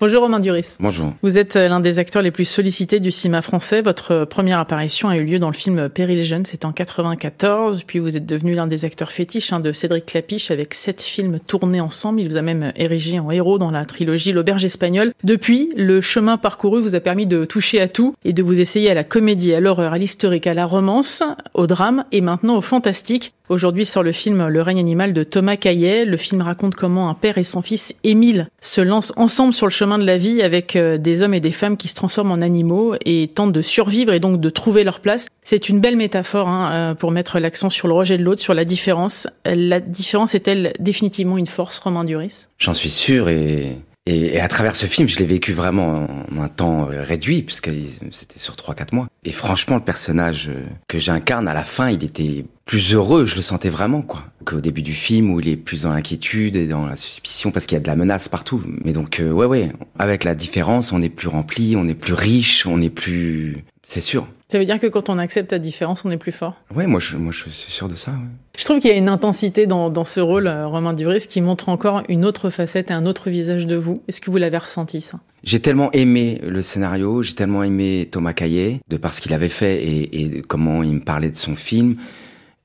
Bonjour Romain Duris. Bonjour. Vous êtes l'un des acteurs les plus sollicités du cinéma français. Votre première apparition a eu lieu dans le film Péril jeune, c'était en 94. Puis vous êtes devenu l'un des acteurs fétiches hein, de Cédric Clapiche avec sept films tournés ensemble. Il vous a même érigé en héros dans la trilogie L'Auberge espagnole. Depuis, le chemin parcouru vous a permis de toucher à tout et de vous essayer à la comédie, à l'horreur, à l'historique, à la romance, au drame et maintenant au fantastique. Aujourd'hui sur le film Le règne animal de Thomas Caillet. Le film raconte comment un père et son fils Émile se lancent ensemble sur le chemin de la vie avec euh, des hommes et des femmes qui se transforment en animaux et tentent de survivre et donc de trouver leur place. C'est une belle métaphore hein, euh, pour mettre l'accent sur le rejet de l'autre, sur la différence. La différence est-elle définitivement une force, Romain Duris? J'en suis sûr et et, à travers ce film, je l'ai vécu vraiment en un temps réduit, puisque c'était sur 3-4 mois. Et franchement, le personnage que j'incarne, à la fin, il était plus heureux, je le sentais vraiment, quoi. Qu'au début du film, où il est plus dans l'inquiétude et dans la suspicion, parce qu'il y a de la menace partout. Mais donc, euh, ouais, ouais, avec la différence, on est plus rempli, on est plus riche, on est plus... C'est sûr. Ça veut dire que quand on accepte la différence, on est plus fort Ouais, moi je, moi je suis sûr de ça. Ouais. Je trouve qu'il y a une intensité dans, dans ce rôle, euh, Romain Duris, qui montre encore une autre facette et un autre visage de vous. Est-ce que vous l'avez ressenti ça? J'ai tellement aimé le scénario, j'ai tellement aimé Thomas Caillet, de par ce qu'il avait fait et, et comment il me parlait de son film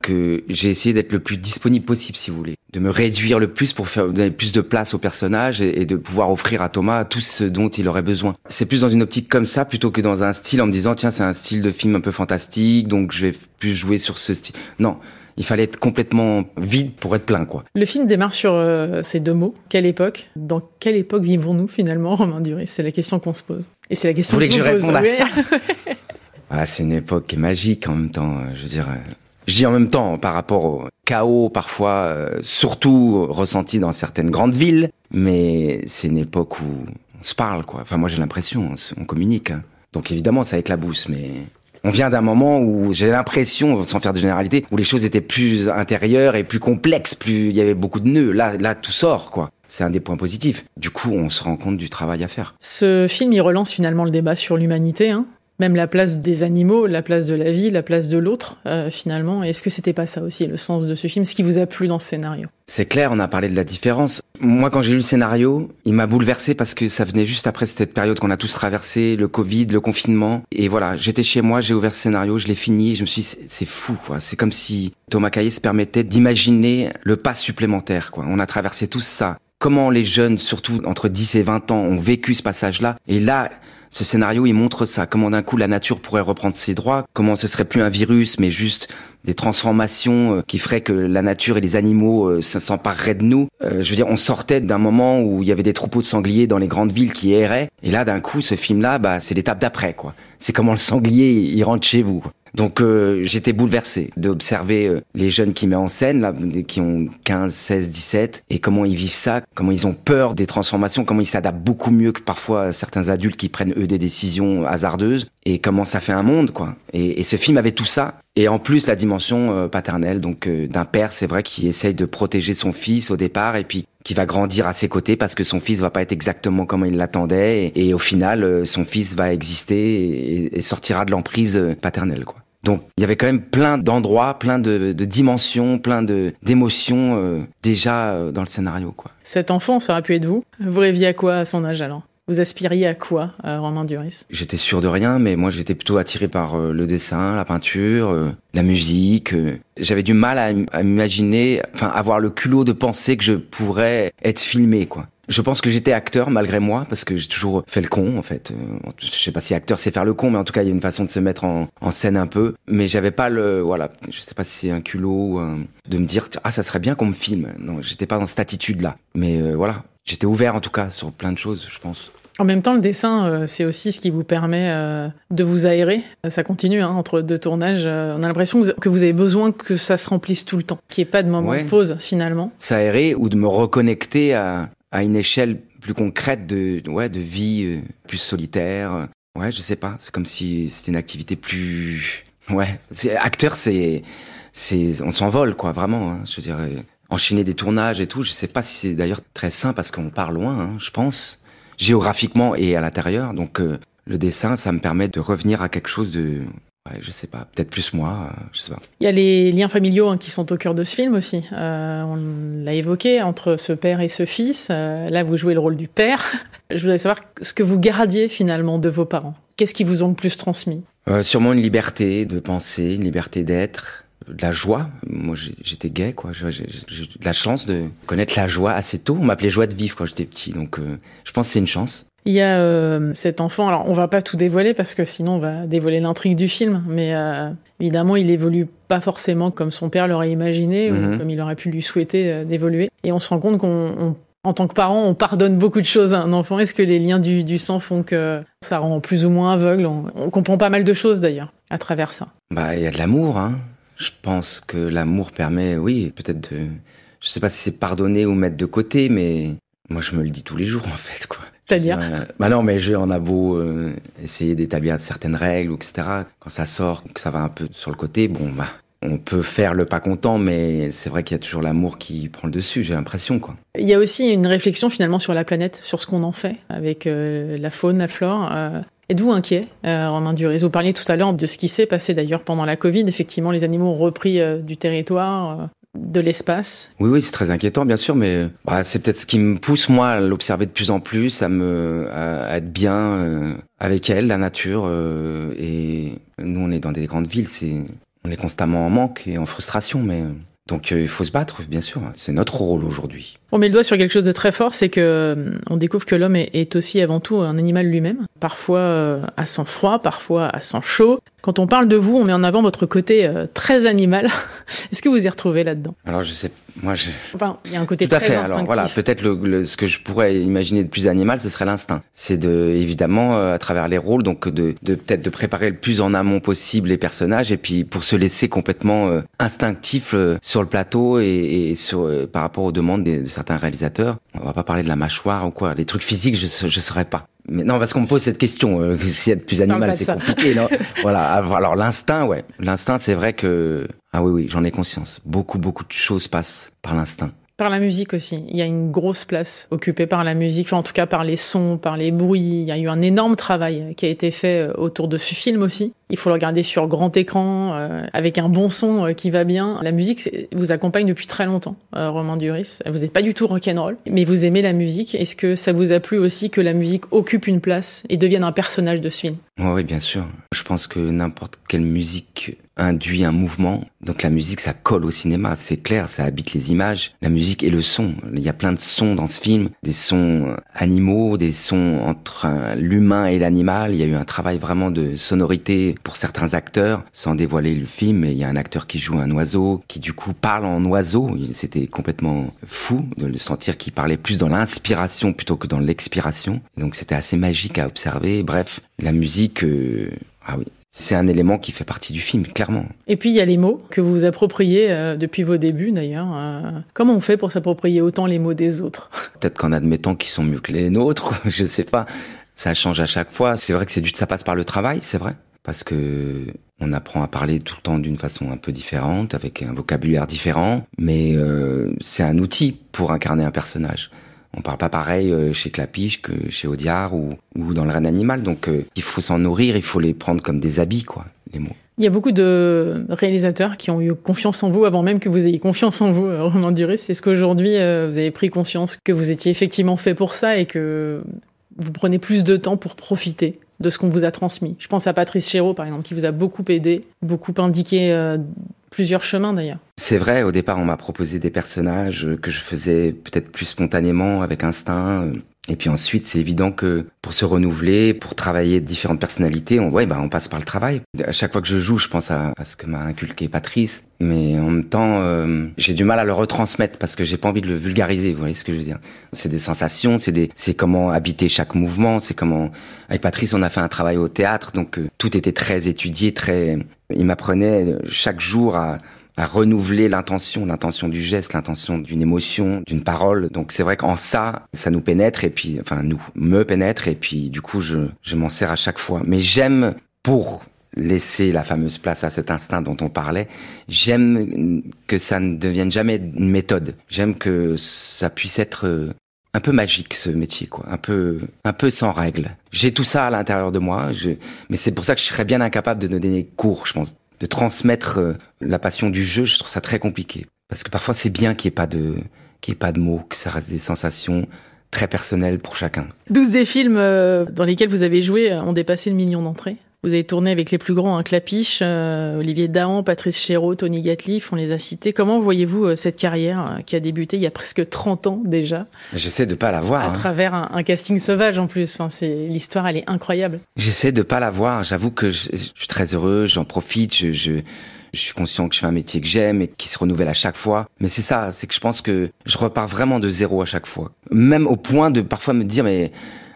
que j'ai essayé d'être le plus disponible possible, si vous voulez, de me réduire le plus pour faire donner plus de place au personnage et, de pouvoir offrir à Thomas tout ce dont il aurait besoin. C'est plus dans une optique comme ça plutôt que dans un style en me disant tiens c'est un style de film un peu fantastique donc je vais plus jouer sur ce style. Non. Il fallait être complètement vide pour être plein, quoi. Le film démarre sur euh, ces deux mots. Quelle époque? Dans quelle époque vivons-nous finalement, Romain Duris? C'est la question qu'on se pose. Et c'est la question. Vous voulez que, je réponde à ça? Ah, C'est une époque magique en même temps. Je veux dire, je dis en même temps, par rapport au chaos parfois, euh, surtout ressenti dans certaines grandes villes, mais c'est une époque où on se parle, quoi. Enfin, moi j'ai l'impression, on, communique. Hein. Donc évidemment, ça éclabousse, mais on vient d'un moment où j'ai l'impression, sans faire de généralité, où les choses étaient plus intérieures et plus complexes, plus il y avait beaucoup de nœuds. Là, là, tout sort, quoi. C'est un des points positifs. Du coup, on se rend compte du travail à faire. Ce film, il relance finalement le débat sur l'humanité. Hein même la place des animaux, la place de la vie, la place de l'autre, euh, finalement. Est-ce que c'était pas ça aussi le sens de ce film, ce qui vous a plu dans ce scénario? C'est clair, on a parlé de la différence. Moi, quand j'ai lu le scénario, il m'a bouleversé parce que ça venait juste après cette période qu'on a tous traversée, le Covid, le confinement. Et voilà, j'étais chez moi, j'ai ouvert ce scénario, je l'ai fini, je me suis dit, c'est fou, quoi. C'est comme si Thomas Caillet se permettait d'imaginer le pas supplémentaire, quoi. On a traversé tout ça. Comment les jeunes, surtout entre 10 et 20 ans, ont vécu ce passage-là. Et là, ce scénario, il montre ça, comment d'un coup la nature pourrait reprendre ses droits, comment ce serait plus un virus, mais juste des transformations euh, qui feraient que la nature et les animaux euh, s'empareraient de nous. Euh, je veux dire, on sortait d'un moment où il y avait des troupeaux de sangliers dans les grandes villes qui erraient, et là, d'un coup, ce film-là, bah, c'est l'étape d'après, quoi. C'est comment le sanglier, il rentre chez vous. Donc euh, j'étais bouleversé d'observer euh, les jeunes qui met en scène, là, qui ont 15, 16, 17, et comment ils vivent ça, comment ils ont peur des transformations, comment ils s'adaptent beaucoup mieux que parfois certains adultes qui prennent eux des décisions hasardeuses, et comment ça fait un monde, quoi. Et, ce film avait tout ça, et en plus la dimension euh, paternelle, donc d'un père, c'est vrai, qui essaye de protéger son fils au départ, et puis qui va grandir à ses côtés parce que son fils va pas être exactement comme il l'attendait, et, au final, son fils va exister et sortira de l'emprise paternelle, quoi. Donc il y avait quand même plein d'endroits, plein de, de, dimensions, plein de d'émotions euh, déjà euh, dans le scénario. Quoi. Cet enfant, ça aurait pu être vous. Vous rêviez à quoi à son âge alors? Vous aspiriez à quoi, euh, Romain Duris? J'étais sûr de rien, mais moi j'étais plutôt attiré par le dessin, la peinture, la musique. J'avais du mal à, à m'imaginer, enfin avoir le culot de penser que je pourrais être filmé, quoi. Je pense que j'étais acteur malgré moi parce que j'ai toujours fait le con en fait. Euh, je sais pas si acteur c'est faire le con, mais en tout cas il y a une façon de se mettre en, en scène un peu. Mais j'avais pas le voilà, je sais pas si c'est un culot de me dire ah ça serait bien qu'on me filme. Non, j'étais pas dans cette attitude là. Mais euh, voilà, j'étais ouvert en tout cas sur plein de choses, je pense. En même temps, le dessin, euh, c'est aussi ce qui vous permet de vous aérer. Ça continue hein, entre deux tournages. on a l'impression que vous avez besoin que ça se remplisse tout le temps, qu'il n'y ait pas de moment de pause finalement. S'aérer ou de me reconnecter à, à une échelle plus concrète de, ouais, de vie euh, plus solitaire. Ouais, je sais pas. C'est comme si c'était une activité plus, ouais. Acteur, c'est, c'est, on s'envole, quoi, vraiment. Hein, je dirais. enchaîner des tournages et tout. Je sais pas si c'est d'ailleurs très sain parce qu'on part loin, hein, je pense, géographiquement et à l'intérieur. Donc euh, le dessin, ça me permet de revenir à quelque chose de Ouais, je sais pas, peut-être plus moi, euh, je sais pas. Il y a les liens familiaux hein, qui sont au cœur de ce film aussi. Euh, on l'a évoqué entre ce père et ce fils. Euh, là, vous jouez le rôle du père. je voulais savoir ce que vous gardiez finalement de vos parents. Qu'est-ce qui vous ont le plus transmis? Euh, Sûrement une liberté de penser, une liberté d'être, de la joie. Moi, j'étais gay, quoi. J'ai eu de la chance de connaître la joie assez tôt. On m'appelait joie de vivre quand j'étais petit, donc euh, je pense que c'est une chance. Il y a euh, cet enfant, alors on va pas tout dévoiler parce que sinon on va dévoiler l'intrigue du film, mais euh, évidemment il évolue pas forcément comme son père l'aurait imaginé ou Mhm. comme il aurait pu lui souhaiter euh, d'évoluer. Et on se rend compte qu'on, on- en tant que parent, on pardonne beaucoup de choses à un enfant. Est-ce que les liens du, du sang font que ça rend plus ou moins aveugle? On, on comprend pas mal de choses d'ailleurs à travers ça. Bah, il y a de l'amour, hein. Je pense que l'amour permet, oui, peut-être de, je sais pas si c'est pardonner ou mettre de côté, mais moi je me le dis tous les jours en fait, quoi. C'est-à-dire Bah non, mais je, on a beau euh, essayer d'établir certaines règles ou etc. Quand ça sort, que ça va un peu sur le côté, bon bah, on peut faire le pas content, mais c'est vrai qu'il y a toujours l'amour qui prend le dessus. J'ai l'impression, quoi. Il y a aussi une réflexion finalement sur la planète, sur ce qu'on en fait avec euh, la faune, la flore. Euh, Êtes-vous inquiet, euh, Romain Vous parliez tout à l'heure de ce qui s'est passé d'ailleurs pendant la Covid. Effectivement, les animaux ont repris euh, du territoire, de l'espace. Oui, oui, c'est très inquiétant, bien sûr, mais bah, c'est peut-être ce qui me pousse moi à l'observer de plus en plus, à me, à, à être bien euh, avec elle, la nature. euh, et nous, on est dans des grandes villes, c'est, on est constamment en manque et en frustration, mais donc euh, il faut se battre, bien sûr. C'est notre rôle aujourd'hui. On met le doigt sur quelque chose de très fort, c'est que euh, on découvre que l'homme est, est aussi avant tout un animal lui-même, parfois euh, à son froid, parfois à son chaud. Quand on parle de vous, on met en avant votre côté euh, très animal. Est-ce que vous y retrouvez là-dedans? Alors je sais, moi, je, Enfin, il y a un côté Tout à très fait. instinctif. Alors voilà, peut-être le, le- ce que je pourrais imaginer de plus animal, ce serait l'instinct. C'est de évidemment euh, à travers les rôles, donc de, de peut-être de préparer le plus en amont possible les personnages et puis pour se laisser complètement euh, instinctif euh, sur le plateau et, et sur euh, par rapport aux demandes des- de certains réalisateurs. On va pas parler de la mâchoire ou quoi, les trucs physiques, je je saurais pas. Mais non, parce qu'on me pose cette question, euh, s'il y a de plus animal, c'est compliqué. Non voilà. Alors l'instinct, ouais, l'instinct, c'est vrai que ah oui, oui, j'en ai conscience. Beaucoup, beaucoup de choses passent par l'instinct. Par la musique aussi. Il y a une grosse place occupée par la musique, en tout cas par les sons, par les bruits. Il y a eu un énorme travail qui a été fait euh, autour de ce film aussi. Il faut le regarder sur grand écran, euh, avec un bon son euh, qui va bien. La musique vous accompagne depuis très longtemps, euh, Romain Duris. Vous n'êtes pas du tout rock'n'roll, mais vous aimez la musique. Est-ce que ça vous a plu aussi que la musique occupe une place et devienne un personnage de ce film? Oui, bien sûr. Je pense que n'importe quelle musique induit un mouvement. Donc la musique, ça colle au cinéma, c'est clair, ça habite les images. La musique et le son. Il y a plein de sons dans ce film, des sons euh, animaux, des sons entre euh, l'humain et l'animal. Il y a eu un travail vraiment de sonorité pour certains acteurs, sans dévoiler le film. Mais il y a un acteur qui joue un oiseau, qui du coup parle en oiseau. C'était complètement fou de le sentir qu'il parlait plus dans l'inspiration plutôt que dans l'expiration. Donc c'était assez magique à observer. Bref, la musique, euh, ah oui, c'est un élément qui fait partie du film, clairement. Et puis il y a les mots que vous vous appropriez euh, depuis vos débuts d'ailleurs. Euh, comment on fait pour s'approprier autant les mots des autres? Peut-être qu'en admettant qu'ils sont mieux que les nôtres, je sais pas. Ça change à chaque fois. C'est vrai que c'est du, ça passe par le travail, c'est vrai. Parce que on apprend à parler tout le temps d'une façon un peu différente, avec un vocabulaire différent. Mais euh, c'est un outil pour incarner un personnage. On parle pas pareil euh, chez Clapiche que chez Audiard ou, dans le Reine Animal. Donc euh, il faut s'en nourrir, il faut les prendre comme des habits, quoi, les mots. Il y a beaucoup de réalisateurs qui ont eu confiance en vous avant même que vous ayez confiance en vous, euh, Romain Duris. Est-ce qu'aujourd'hui, euh, vous avez pris conscience que vous étiez effectivement fait pour ça et que vous prenez plus de temps pour profiter de ce qu'on vous a transmis Je pense à Patrice Chéreau, par exemple, qui vous a beaucoup aidé, beaucoup indiqué euh, plusieurs chemins d'ailleurs. C'est vrai, au départ, on m'a proposé des personnages euh, que je faisais peut-être plus spontanément, avec instinct. Et puis ensuite, c'est évident que pour se renouveler, pour travailler différentes personnalités, on, ouais, bah, on passe par le travail. À chaque fois que je joue, je pense à, ce que m'a inculqué Patrice. Mais en même temps, euh, j'ai du mal à le retransmettre parce que j'ai pas envie de le vulgariser. Vous voyez ce que je veux dire C'est des sensations, c'est des, c'est comment habiter chaque mouvement, c'est comment. Avec Patrice, on a fait un travail au théâtre, donc euh, tout était très étudié, très. Il m'apprenait chaque jour à à renouveler l'intention, l'intention du geste, l'intention d'une émotion, d'une parole. Donc c'est vrai qu'en ça, ça nous pénètre et puis, enfin nous, me pénètre et puis du coup je, je m'en sers à chaque fois. Mais j'aime pour laisser la fameuse place à cet instinct dont on parlait. J'aime que ça ne devienne jamais une méthode. J'aime que ça puisse être euh, un peu magique ce métier, quoi. Un peu, un peu sans règles. J'ai tout ça à l'intérieur de moi, je... mais c'est pour ça que je serais bien incapable de donner cours, je pense, de transmettre euh, la passion du jeu. Je trouve ça très compliqué parce que parfois c'est bien qu'il n'y ait pas de, ait pas de mots, que ça reste des sensations très personnelles pour chacun. 12 des films euh, dans lesquels vous avez joué ont dépassé le million d'entrées. Vous avez tourné avec les plus grands, hein, Clapiche, euh, Olivier Dahan, Patrice Chéreau, Tony Gatliff, on les a cités. Comment voyez-vous euh, cette carrière euh, qui a débuté il y a presque 30 ans déjà J'essaie de pas la voir. À hein. travers un, un, casting sauvage en plus. Enfin, c'est l'histoire, elle est incroyable. J'essaie de pas la voir. J'avoue que je, je, suis très heureux, j'en profite. Je, je, je suis conscient que je fais un métier que j'aime et qui se renouvelle à chaque fois. Mais c'est ça, c'est que je pense que je repars vraiment de zéro à chaque fois. Même au point de parfois me dire mais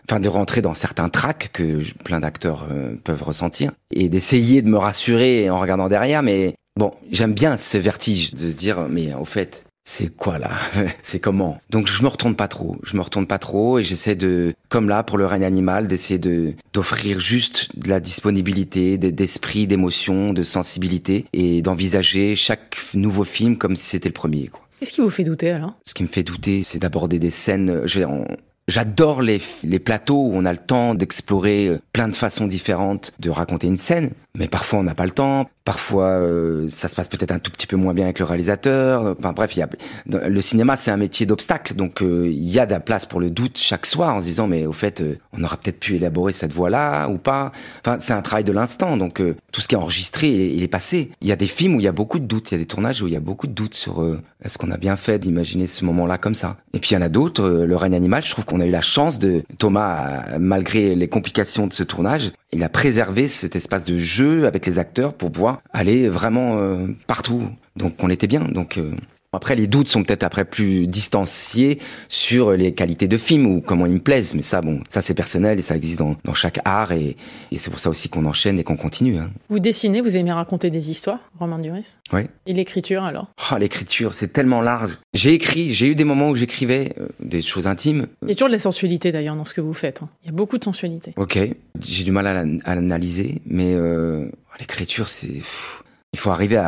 enfin de rentrer dans certains tracks que plein d'acteurs euh, peuvent ressentir et d'essayer de me rassurer en regardant derrière mais bon j'aime bien ce vertige de se dire mais au fait c'est quoi là? C'est comment? Donc je me retourne pas trop, je me retourne pas trop et j'essaie de, comme là pour le règne animal, d'essayer de d'offrir juste de la disponibilité, d'esprit, d'émotion, de sensibilité et d'envisager chaque nouveau film comme si c'était le premier. Qu'est-ce qui vous fait douter alors? Ce qui me fait douter, c'est d'aborder des scènes. Je, on, J'adore les, les plateaux où on a le temps d'explorer plein de façons différentes de raconter une scène, mais parfois on n'a pas le temps, parfois euh, ça se passe peut-être un tout petit peu moins bien avec le réalisateur. Enfin bref, y a, le cinéma c'est un métier d'obstacle, donc euh, il y a de la place pour le doute chaque soir en se disant mais au fait euh, on aura peut-être pu élaborer cette voie-là ou pas. Enfin c'est un travail de l'instant, donc euh, tout ce qui est enregistré il est, passé. Il y a des films où il y a beaucoup de doutes, il y a des tournages où il y a beaucoup de doutes sur est-ce qu'on a bien fait d'imaginer ce moment-là comme ça. Et puis il y en a d'autres, le règne animal, je trouve qu'on a eu la chance de Thomas malgré les complications de ce tournage, il a préservé cet espace de jeu avec les acteurs pour pouvoir aller vraiment euh, partout. Donc on était bien. Donc euh, après les doutes sont peut-être après plus distanciés sur les qualités de film ou comment ils me plaisent. Mais ça bon, ça c'est personnel et ça existe dans, dans chaque art et, et c'est pour ça aussi qu'on enchaîne et qu'on continue. Hein. Vous dessinez, vous aimez raconter des histoires, Romain Duris? Oui. Et l'écriture alors? Oh, L'écriture, c'est tellement large. J'ai écrit, j'ai eu des moments où j'écrivais euh, des choses intimes. Il y a toujours de la sensualité d'ailleurs dans ce que vous faites. Hein. Il y a beaucoup de sensualité. Ok, j'ai du mal à l'analyser, mais euh, l'écriture c'est... Il faut arriver à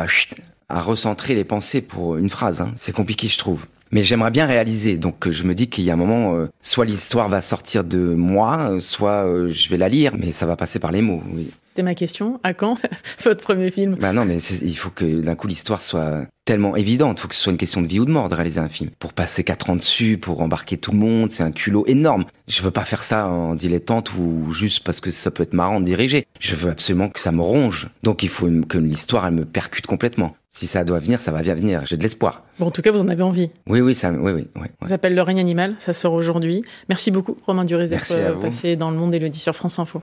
à recentrer les pensées pour une phrase. Hein. C'est compliqué, je trouve. Mais j'aimerais bien réaliser. Donc je me dis qu'il y a un moment, euh, soit l'histoire va sortir de moi, soit euh, je vais la lire, mais ça va passer par les mots. Oui. C'était ma question. À quand votre premier film? Bah non, mais il faut que d'un coup l'histoire soit tellement évidente. Il faut que ce soit une question de vie ou de mort de réaliser un film. Pour passer quatre ans dessus, pour embarquer tout le monde, c'est un culot énorme. Je veux pas faire ça en dilettante ou juste parce que ça peut être marrant de diriger. Je veux absolument que ça me ronge. Donc il faut que l'histoire elle me percute complètement. Si ça doit venir, ça va bien venir. J'ai de l'espoir. Bon, en tout cas, vous en avez envie. Oui, oui, ça, oui, oui. oui ça s'appelle Le règne animal. Ça sort aujourd'hui. Merci beaucoup, Romain Duris, d'être passé dans le monde et le dit sur France Info.